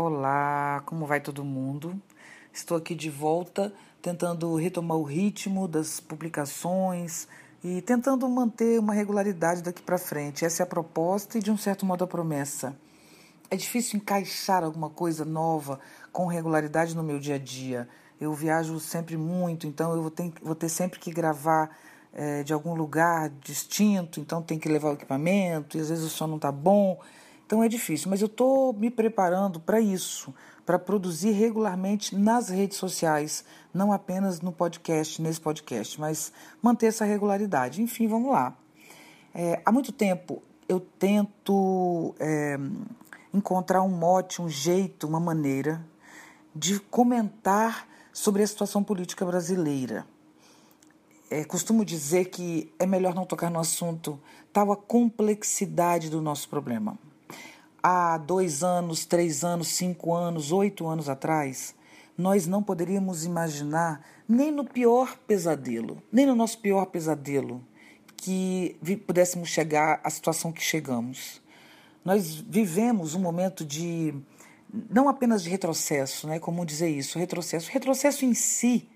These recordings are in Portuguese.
Olá, como vai todo mundo? Estou aqui de volta tentando retomar o ritmo das publicações e tentando manter uma regularidade daqui para frente. Essa é a proposta e, de um certo modo, a promessa. É difícil encaixar alguma coisa nova com regularidade no meu dia a dia. Eu viajo sempre muito, então eu vou ter, vou ter sempre que gravar é, de algum lugar distinto, então tem que levar o equipamento, e às vezes o som não está bom. Então é difícil, mas eu estou me preparando para isso, para produzir regularmente nas redes sociais, não apenas no podcast, nesse podcast, mas manter essa regularidade. Enfim, vamos lá. É, há muito tempo eu tento é, encontrar um mote, um jeito, uma maneira de comentar sobre a situação política brasileira. É, costumo dizer que é melhor não tocar no assunto, tal a complexidade do nosso problema há dois anos, três anos, cinco anos, oito anos atrás, nós não poderíamos imaginar, nem no pior pesadelo, nem no nosso pior pesadelo, que pudéssemos chegar à situação que chegamos. Nós vivemos um momento de, não apenas de retrocesso, né? como dizer isso, retrocesso. Retrocesso em si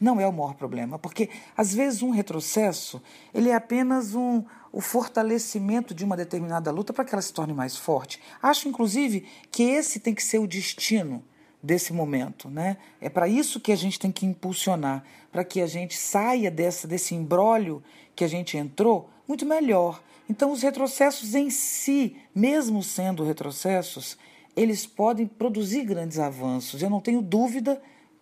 não é o maior problema, porque às vezes um retrocesso ele é apenas um, o fortalecimento de uma determinada luta para que ela se torne mais forte. Acho, inclusive, que esse tem que ser o destino desse momento, né? É para isso que a gente tem que impulsionar, para que a gente saia dessa desse embrólio que a gente entrou muito melhor. Então, os retrocessos em si, mesmo sendo retrocessos, eles podem produzir grandes avanços. Eu não tenho dúvida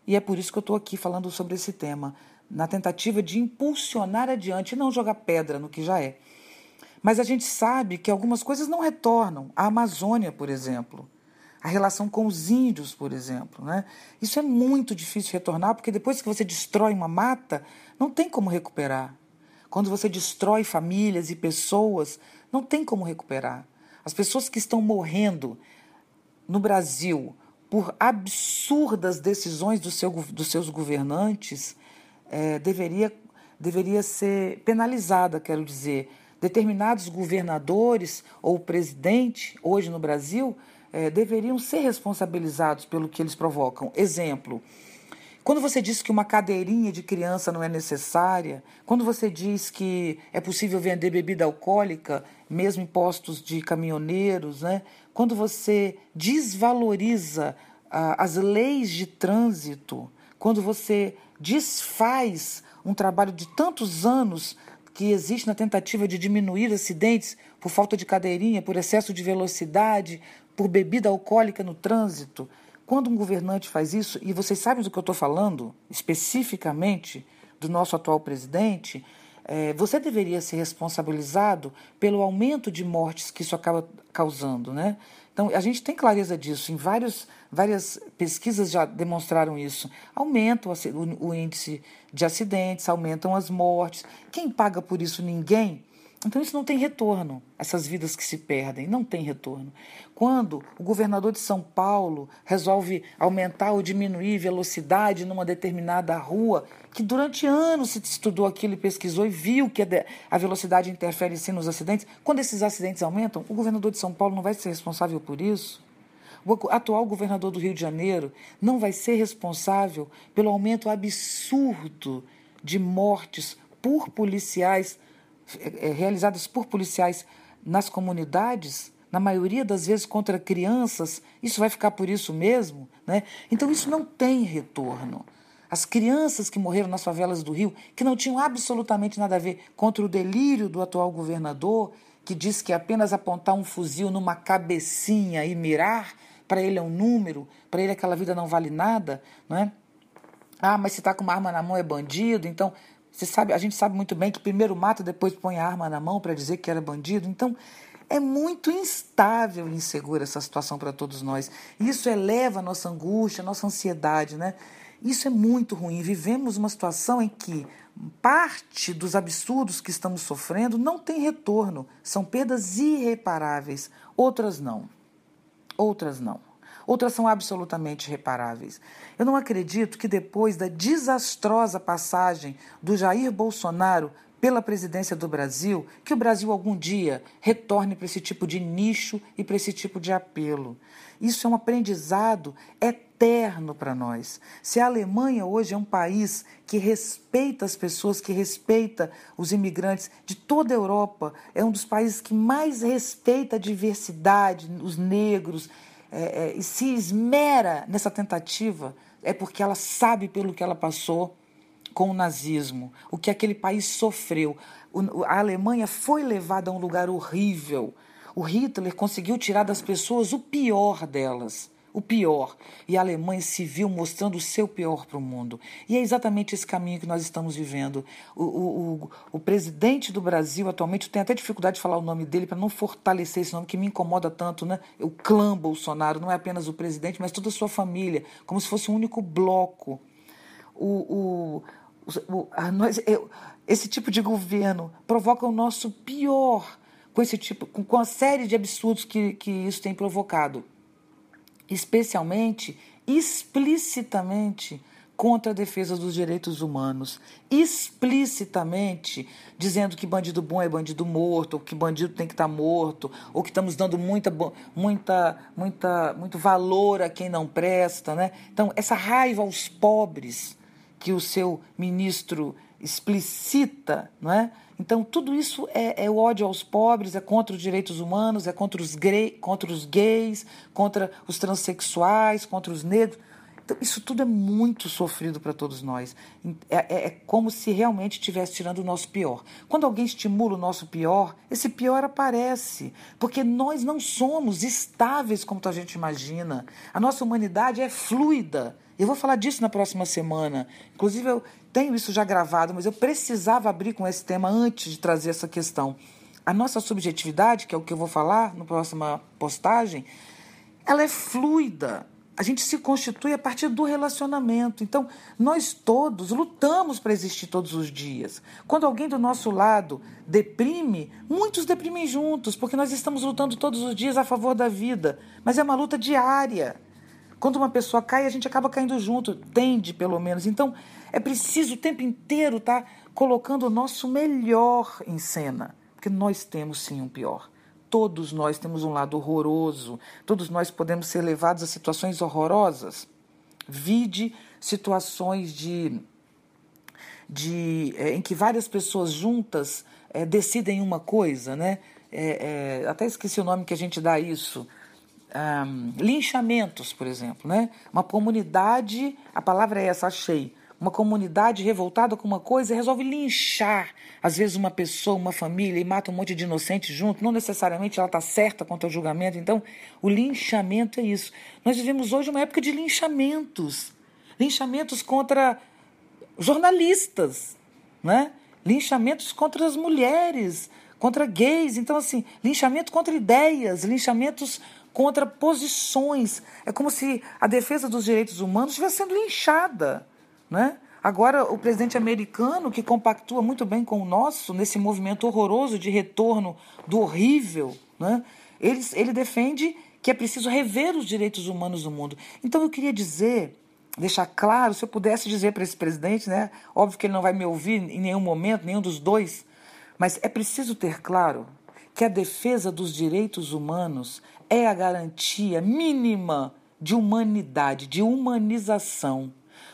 e é por isso que eu estou aqui falando sobre esse tema, na tentativa de impulsionar adiante, não jogar pedra no que já é. Mas a gente sabe que algumas coisas não retornam. A Amazônia, por exemplo. A relação com os índios, por exemplo. Né? Isso é muito difícil retornar, porque depois que você destrói uma mata, não tem como recuperar. Quando você destrói famílias e pessoas, não tem como recuperar. As pessoas que estão morrendo no Brasil por absurdas decisões do seu, dos seus governantes, é, deveria, deveria ser penalizada, quero dizer. Determinados governadores ou presidente, hoje no Brasil, é, deveriam ser responsabilizados pelo que eles provocam. Exemplo, quando você diz que uma cadeirinha de criança não é necessária, quando você diz que é possível vender bebida alcoólica, mesmo em postos de caminhoneiros, né? Quando você desvaloriza ah, as leis de trânsito, quando você desfaz um trabalho de tantos anos que existe na tentativa de diminuir acidentes por falta de cadeirinha, por excesso de velocidade, por bebida alcoólica no trânsito, quando um governante faz isso, e vocês sabem do que eu estou falando, especificamente do nosso atual presidente, é, você deveria ser responsabilizado pelo aumento de mortes que isso acaba causando, né? Então, a gente tem clareza disso, em vários, várias pesquisas já demonstraram isso. Aumenta o, o índice de acidentes, aumentam as mortes. Quem paga por isso? Ninguém. Então isso não tem retorno, essas vidas que se perdem, não tem retorno. Quando o governador de São Paulo resolve aumentar ou diminuir velocidade numa determinada rua, que durante anos se estudou aquilo e pesquisou e viu que a velocidade interfere sim nos acidentes, quando esses acidentes aumentam, o governador de São Paulo não vai ser responsável por isso? O atual governador do Rio de Janeiro não vai ser responsável pelo aumento absurdo de mortes por policiais é, é, realizadas por policiais nas comunidades, na maioria das vezes contra crianças, isso vai ficar por isso mesmo? Né? Então, isso não tem retorno. As crianças que morreram nas favelas do Rio, que não tinham absolutamente nada a ver contra o delírio do atual governador, que diz que apenas apontar um fuzil numa cabecinha e mirar, para ele é um número, para ele aquela vida não vale nada, não é? Ah, mas se está com uma arma na mão é bandido, então você sabe, a gente sabe muito bem que primeiro mata, depois põe a arma na mão para dizer que era bandido. Então, é muito instável e insegura essa situação para todos nós. Isso eleva a nossa angústia, a nossa ansiedade, né? Isso é muito ruim. Vivemos uma situação em que parte dos absurdos que estamos sofrendo não tem retorno, são perdas irreparáveis. Outras não. Outras não. Outras são absolutamente reparáveis. Eu não acredito que depois da desastrosa passagem do Jair Bolsonaro pela presidência do Brasil, que o Brasil algum dia retorne para esse tipo de nicho e para esse tipo de apelo. Isso é um aprendizado eterno para nós. Se a Alemanha hoje é um país que respeita as pessoas, que respeita os imigrantes de toda a Europa, é um dos países que mais respeita a diversidade, os negros, é, é, se esmera nessa tentativa, é porque ela sabe pelo que ela passou com o nazismo, o que aquele país sofreu. O, a Alemanha foi levada a um lugar horrível. O Hitler conseguiu tirar das pessoas o pior delas o pior. E a Alemanha se viu mostrando o seu pior para o mundo. E é exatamente esse caminho que nós estamos vivendo. O, o, o, presidente do Brasil, atualmente, eu tenho até dificuldade de falar o nome dele para não fortalecer esse nome que me incomoda tanto, né? O clã Bolsonaro, não é apenas o presidente, mas toda a sua família, como se fosse um único bloco. O, o, o, a, nós, eu, esse tipo de governo provoca o nosso pior com esse tipo, com, com a série de absurdos que, que isso tem provocado especialmente, explicitamente, contra a defesa dos direitos humanos, explicitamente dizendo que bandido bom é bandido morto, ou que bandido tem que estar morto, ou que estamos dando muita, muita, muita, muito valor a quem não presta, né? Então essa raiva aos pobres que o seu ministro explicita, não é? Então, tudo isso é, é, ódio aos pobres, é contra os direitos humanos, é contra os, contra os gays, contra os transexuais, contra os negros. Então, isso tudo é muito sofrido para todos nós. É, é, é, como se realmente estivesse tirando o nosso pior. Quando alguém estimula o nosso pior, esse pior aparece. Porque nós não somos estáveis como a gente imagina. A nossa humanidade é fluida. Eu vou falar disso na próxima semana. Inclusive, eu tenho isso já gravado, mas eu precisava abrir com esse tema antes de trazer essa questão. A nossa subjetividade, que é o que eu vou falar na próxima postagem, ela é fluida. A gente se constitui a partir do relacionamento. Então, nós todos lutamos para existir todos os dias. Quando alguém do nosso lado deprime, muitos deprimem juntos, porque nós estamos lutando todos os dias a favor da vida. Mas é uma luta diária. Quando uma pessoa cai, a gente acaba caindo junto, tende pelo menos. Então, é preciso o tempo inteiro estar tá colocando o nosso melhor em cena, porque nós temos sim um pior. Todos nós temos um lado horroroso, todos nós podemos ser levados a situações horrorosas. Vide situações de, de é, em que várias pessoas juntas é, decidem uma coisa, né? É, até esqueci o nome que a gente dá a isso um, linchamentos, por exemplo, né? Uma comunidade, a palavra é essa, achei. Uma comunidade revoltada com uma coisa resolve linchar, às vezes, uma pessoa, uma família, e mata um monte de inocentes junto. Não necessariamente ela está certa quanto ao julgamento. Então, o linchamento é isso. Nós vivemos hoje uma época de linchamentos linchamentos contra jornalistas, né? linchamentos contra as mulheres, contra gays. Então, assim, linchamento contra ideias, linchamentos contra posições. É como se a defesa dos direitos humanos estivesse sendo linchada. Né? Agora, o presidente americano, que compactua muito bem com o nosso, nesse movimento horroroso de retorno do horrível, né? ele, ele defende que é preciso rever os direitos humanos no mundo. Então, eu queria dizer, deixar claro, se eu pudesse dizer para esse presidente, né? óbvio que ele não vai me ouvir em nenhum momento, nenhum dos dois, mas é preciso ter claro que a defesa dos direitos humanos é a garantia mínima de humanidade, de humanização.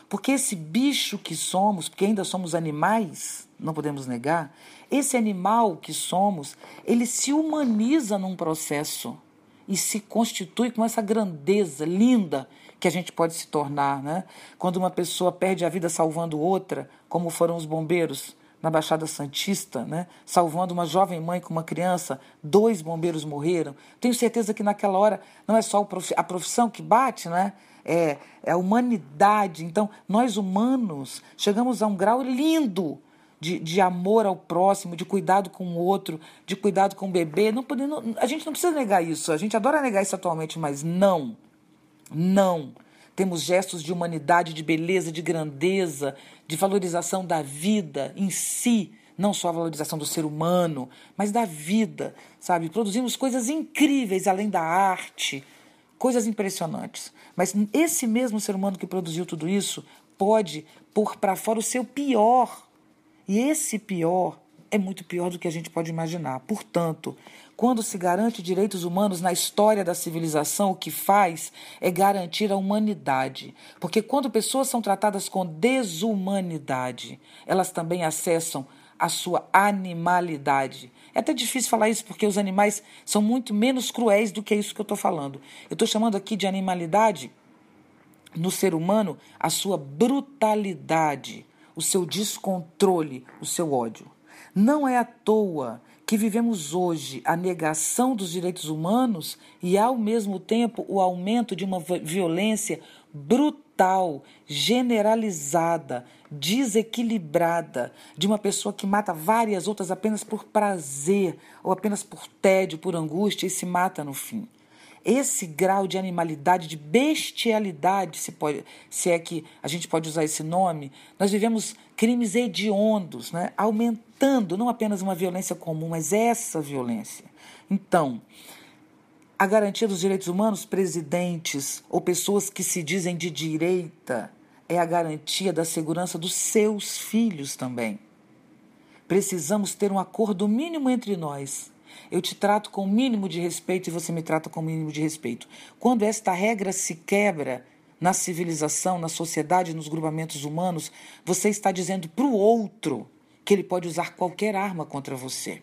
Porque esse bicho que somos, porque ainda somos animais, não podemos negar, esse animal que somos, ele se humaniza num processo e se constitui com essa grandeza linda que a gente pode se tornar, né? Quando uma pessoa perde a vida salvando outra, como foram os bombeiros, na Baixada Santista, né, salvando uma jovem mãe com uma criança, dois bombeiros morreram. Tenho certeza que naquela hora não é só a profissão que bate, né? É, é a humanidade. Então, nós humanos chegamos a um grau lindo de, de amor ao próximo, de cuidado com o outro, de cuidado com o bebê. Não, não, a gente não precisa negar isso. A gente adora negar isso atualmente, mas não. Não. Temos gestos de humanidade, de beleza, de grandeza, de valorização da vida em si, não só a valorização do ser humano, mas da vida, sabe? Produzimos coisas incríveis além da arte, coisas impressionantes. Mas esse mesmo ser humano que produziu tudo isso pode pôr para fora o seu pior. E esse pior é muito pior do que a gente pode imaginar. Portanto, quando se garante direitos humanos na história da civilização, o que faz é garantir a humanidade. Porque quando pessoas são tratadas com desumanidade, elas também acessam a sua animalidade. É até difícil falar isso porque os animais são muito menos cruéis do que isso que eu estou falando. Eu estou chamando aqui de animalidade no ser humano a sua brutalidade, o seu descontrole, o seu ódio. Não é à toa que vivemos hoje a negação dos direitos humanos e, ao mesmo tempo, o aumento de uma violência brutal, generalizada, desequilibrada, de uma pessoa que mata várias outras apenas por prazer ou apenas por tédio, por angústia e se mata no fim. Esse grau de animalidade, de bestialidade, se, pode, se é que a gente pode usar esse nome, nós vivemos crimes hediondos, né? aumentando não apenas uma violência comum, mas essa violência. Então, a garantia dos direitos humanos, presidentes ou pessoas que se dizem de direita, é a garantia da segurança dos seus filhos também. Precisamos ter um acordo mínimo entre nós. Eu te trato com o mínimo de respeito e você me trata com o mínimo de respeito. Quando esta regra se quebra, na civilização, na sociedade, nos grupamentos humanos, você está dizendo para o outro que ele pode usar qualquer arma contra você.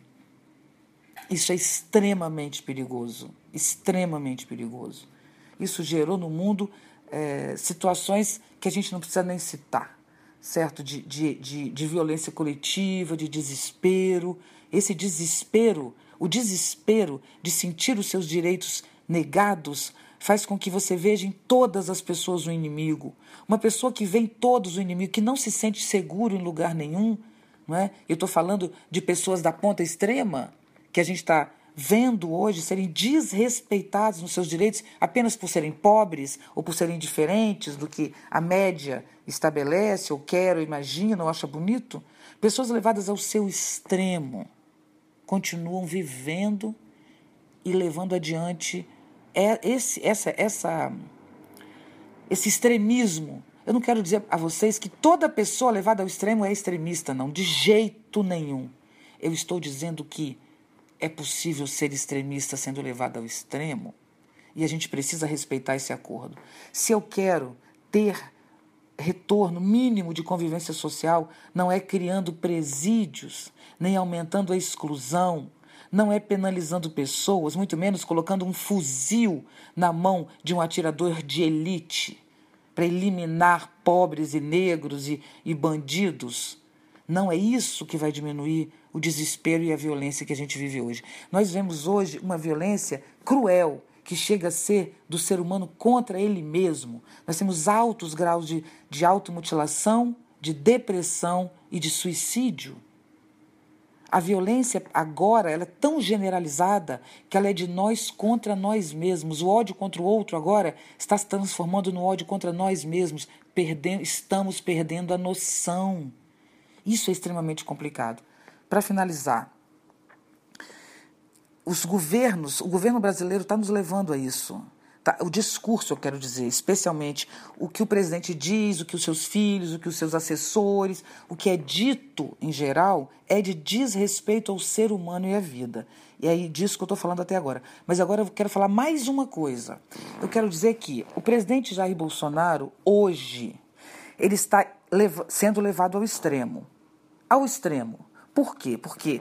Isso é extremamente perigoso, extremamente perigoso. Isso gerou no mundo é, situações que a gente não precisa nem citar, certo? De, de, de, de violência coletiva, de desespero. Esse desespero, o desespero de sentir os seus direitos negados, faz com que você veja em todas as pessoas o inimigo. Uma pessoa que vê em todos o inimigo, que não se sente seguro em lugar nenhum, não é? Eu estou falando de pessoas da ponta extrema, que a gente está vendo hoje serem desrespeitados nos seus direitos apenas por serem pobres ou por serem diferentes do que a média estabelece, ou quer, ou imagina, ou acha bonito. Pessoas levadas ao seu extremo continuam vivendo e levando adiante é esse, essa, essa, esse extremismo. Eu não quero dizer a vocês que toda pessoa levada ao extremo é extremista, não, de jeito nenhum. Eu estou dizendo que é possível ser extremista sendo levado ao extremo e a gente precisa respeitar esse acordo. Se eu quero ter retorno mínimo de convivência social, não é criando presídios, nem aumentando a exclusão, não é penalizando pessoas, muito menos colocando um fuzil na mão de um atirador de elite para eliminar pobres e negros e, e bandidos. Não é isso que vai diminuir o desespero e a violência que a gente vive hoje. Nós vemos hoje uma violência cruel que chega a ser do ser humano contra ele mesmo. Nós temos altos graus de, de automutilação, de depressão e de suicídio. A violência agora ela é tão generalizada que ela é de nós contra nós mesmos. O ódio contra o outro agora está se transformando no ódio contra nós mesmos. Perdendo, estamos perdendo a noção. Isso é extremamente complicado. Para finalizar, os governos, o governo brasileiro está nos levando a isso. Tá? O discurso, eu quero dizer, especialmente o que o presidente diz, o que os seus filhos, o que os seus assessores, o que é dito em geral, é de desrespeito ao ser humano e à vida. E é disso que eu estou falando até agora. Mas agora eu quero falar mais uma coisa. Eu quero dizer que o presidente Jair Bolsonaro, hoje, ele está sendo levado ao extremo. Ao extremo. Por quê? Porque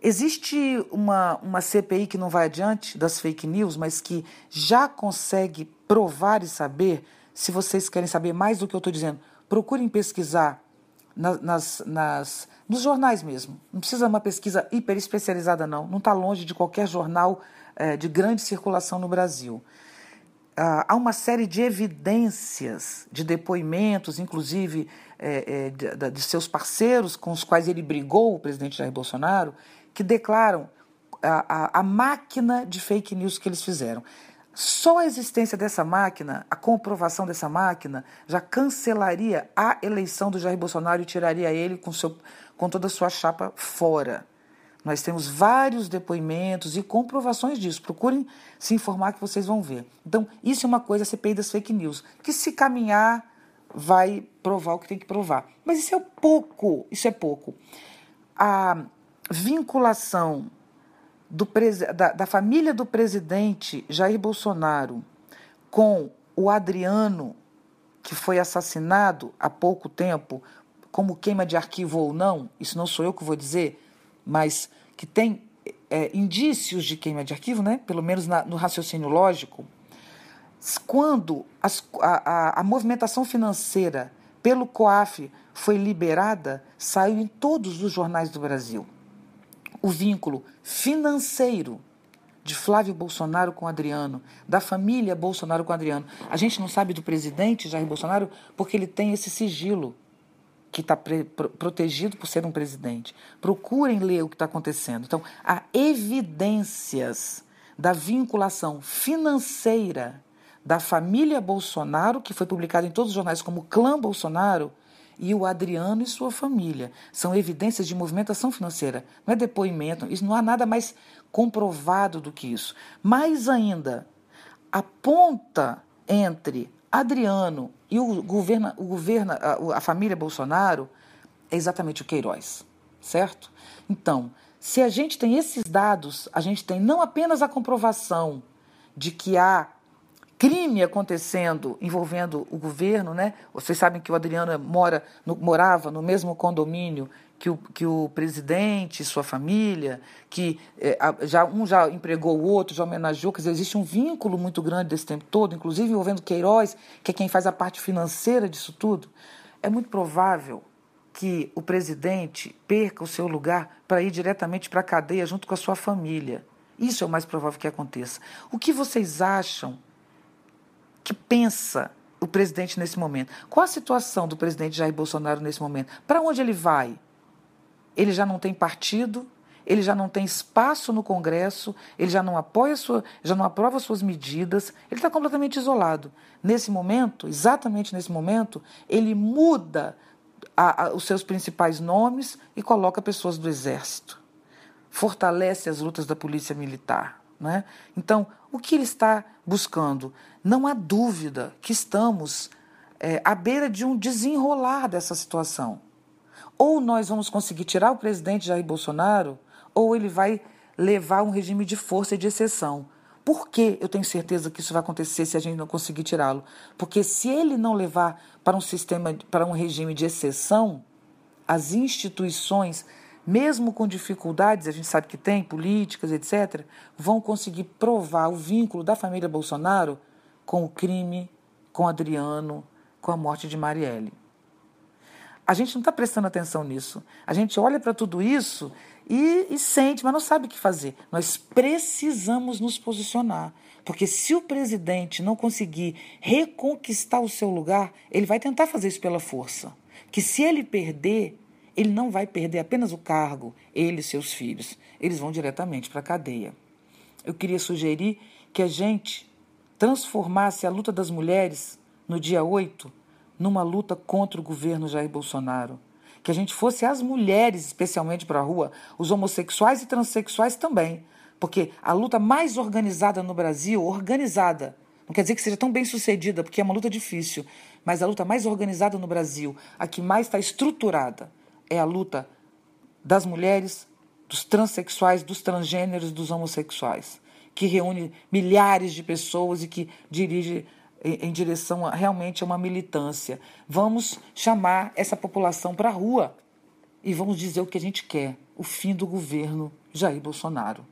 Existe uma, uma CPI que não vai adiante das fake news, mas que já consegue provar e saber. Se vocês querem saber mais do que eu estou dizendo, procurem pesquisar nas, nas, nos jornais mesmo. Não precisa uma pesquisa hiper especializada, não. Não está longe de qualquer jornal é, de grande circulação no Brasil. Ah, há uma série de evidências, de depoimentos, inclusive é, é, de, de seus parceiros com os quais ele brigou, o presidente Jair Bolsonaro, que declaram a, a, a máquina de fake news que eles fizeram. Só a existência dessa máquina, a comprovação dessa máquina, já cancelaria a eleição do Jair Bolsonaro e tiraria ele com, seu, com toda a sua chapa fora. Nós temos vários depoimentos e comprovações disso. Procurem se informar que vocês vão ver. Então, isso é uma coisa, a CPI das fake news, que se caminhar vai provar o que tem que provar. Mas isso é pouco, isso é pouco. A vinculação do, da, da família do presidente Jair Bolsonaro com o Adriano, que foi assassinado há pouco tempo, como queima de arquivo ou não, isso não sou eu que vou dizer, mas que tem é, indícios de queima de arquivo, né? pelo menos na, no raciocínio lógico, quando as, a, a, a movimentação financeira pelo COAF foi liberada, saiu em todos os jornais do Brasil. O vínculo financeiro de Flávio Bolsonaro com Adriano, da família Bolsonaro com Adriano. A gente não sabe do presidente Jair Bolsonaro porque ele tem esse sigilo que está protegido por ser um presidente. Procurem ler o que está acontecendo. Então, há evidências da vinculação financeira da família Bolsonaro, que foi publicado em todos os jornais como clã Bolsonaro, e o Adriano e sua família. São evidências de movimentação financeira, não é depoimento, isso não há nada mais comprovado do que isso. Mais ainda, a ponta entre Adriano e o governo, o governo a, a família Bolsonaro é exatamente o Queiroz, certo? Então, se a gente tem esses dados, a gente tem não apenas a comprovação de que há crime acontecendo envolvendo o governo, né? Vocês sabem que o Adriano mora no, morava no mesmo condomínio que o, que o presidente, sua família, que é, já um já empregou o outro, já homenageou, quer dizer, existe um vínculo muito grande desse tempo todo, inclusive envolvendo Queiroz, que é quem faz a parte financeira disso tudo. É muito provável que o presidente perca o seu lugar para ir diretamente para a cadeia junto com a sua família. Isso é o mais provável que aconteça. O que vocês acham que pensa o presidente nesse momento? Qual a situação do presidente Jair Bolsonaro nesse momento? Para onde ele vai? Ele já não tem partido, ele já não tem espaço no Congresso, ele já não apoia sua, já não aprova suas medidas, ele está completamente isolado. Nesse momento, exatamente nesse momento, ele muda a, a, os seus principais nomes e coloca pessoas do Exército. Fortalece as lutas da Polícia Militar. Né? Então, o que ele está buscando? Não há dúvida que estamos é, à beira de um desenrolar dessa situação. Ou nós vamos conseguir tirar o presidente Jair Bolsonaro, ou ele vai levar um regime de força e de exceção. Por que eu tenho certeza que isso vai acontecer se a gente não conseguir tirá-lo? Porque se ele não levar para um sistema, para um regime de exceção, as instituições mesmo com dificuldades, a gente sabe que tem, políticas, etc., vão conseguir provar o vínculo da família Bolsonaro com o crime, com Adriano, com a morte de Marielle. A gente não está prestando atenção nisso. A gente olha para tudo isso e, e, sente, mas não sabe o que fazer. Nós precisamos nos posicionar. Porque se o presidente não conseguir reconquistar o seu lugar, ele vai tentar fazer isso pela força. Que se ele perder, ele não vai perder apenas o cargo, ele e seus filhos. Eles vão diretamente para a cadeia. Eu queria sugerir que a gente transformasse a luta das mulheres no dia 8 numa luta contra o governo Jair Bolsonaro. Que a gente fosse as mulheres, especialmente para a rua, os homossexuais e transexuais também. Porque a luta mais organizada no Brasil, organizada, não quer dizer que seja tão bem sucedida, porque é uma luta difícil, mas a luta mais organizada no Brasil, a que mais está estruturada, é a luta das mulheres, dos transexuais, dos transgêneros, dos homossexuais, que reúne milhares de pessoas e que dirige em, direção a, realmente a uma militância. Vamos chamar essa população para a rua e vamos dizer o que a gente quer: o fim do governo Jair Bolsonaro.